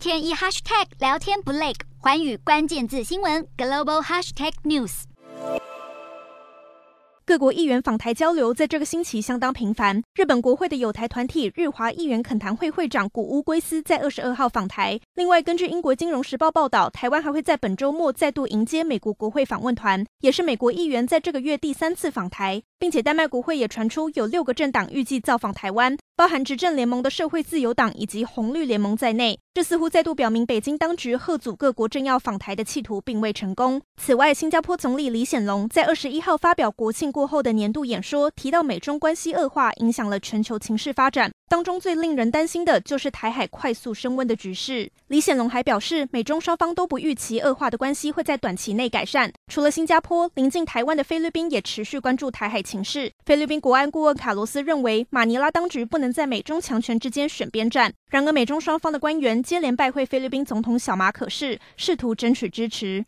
天一 hashtag 聊天不累，寰宇关键字新闻 global hashtag news。各国议员访台交流在这个星期相当频繁。日本国会的友台团体日华议员恳谈会会长谷屋圭司在二十二号访台。另外，根据英国金融时报报道，台湾还会在本周末再度迎接美国国会访问团，也是美国议员在这个月第三次访台。并且，丹麦国会也传出有六个政党预计造访台湾，包含执政联盟的社会自由党以及红绿联盟在内。这似乎再度表明，北京当局贺阻各国政要访台的企图并未成功。此外，新加坡总理李显龙在二十一号发表国庆过后的年度演说，提到美中关系恶化影响了全球情势发展。当中最令人担心的就是台海快速升温的局势。李显龙还表示，美中双方都不预期恶化的关系会在短期内改善。除了新加坡，临近台湾的菲律宾也持续关注台海情势。菲律宾国安顾问卡罗斯认为，马尼拉当局不能在美中强权之间选边站。然而，美中双方的官员接连拜会菲律宾总统小马可士，试图争取支持。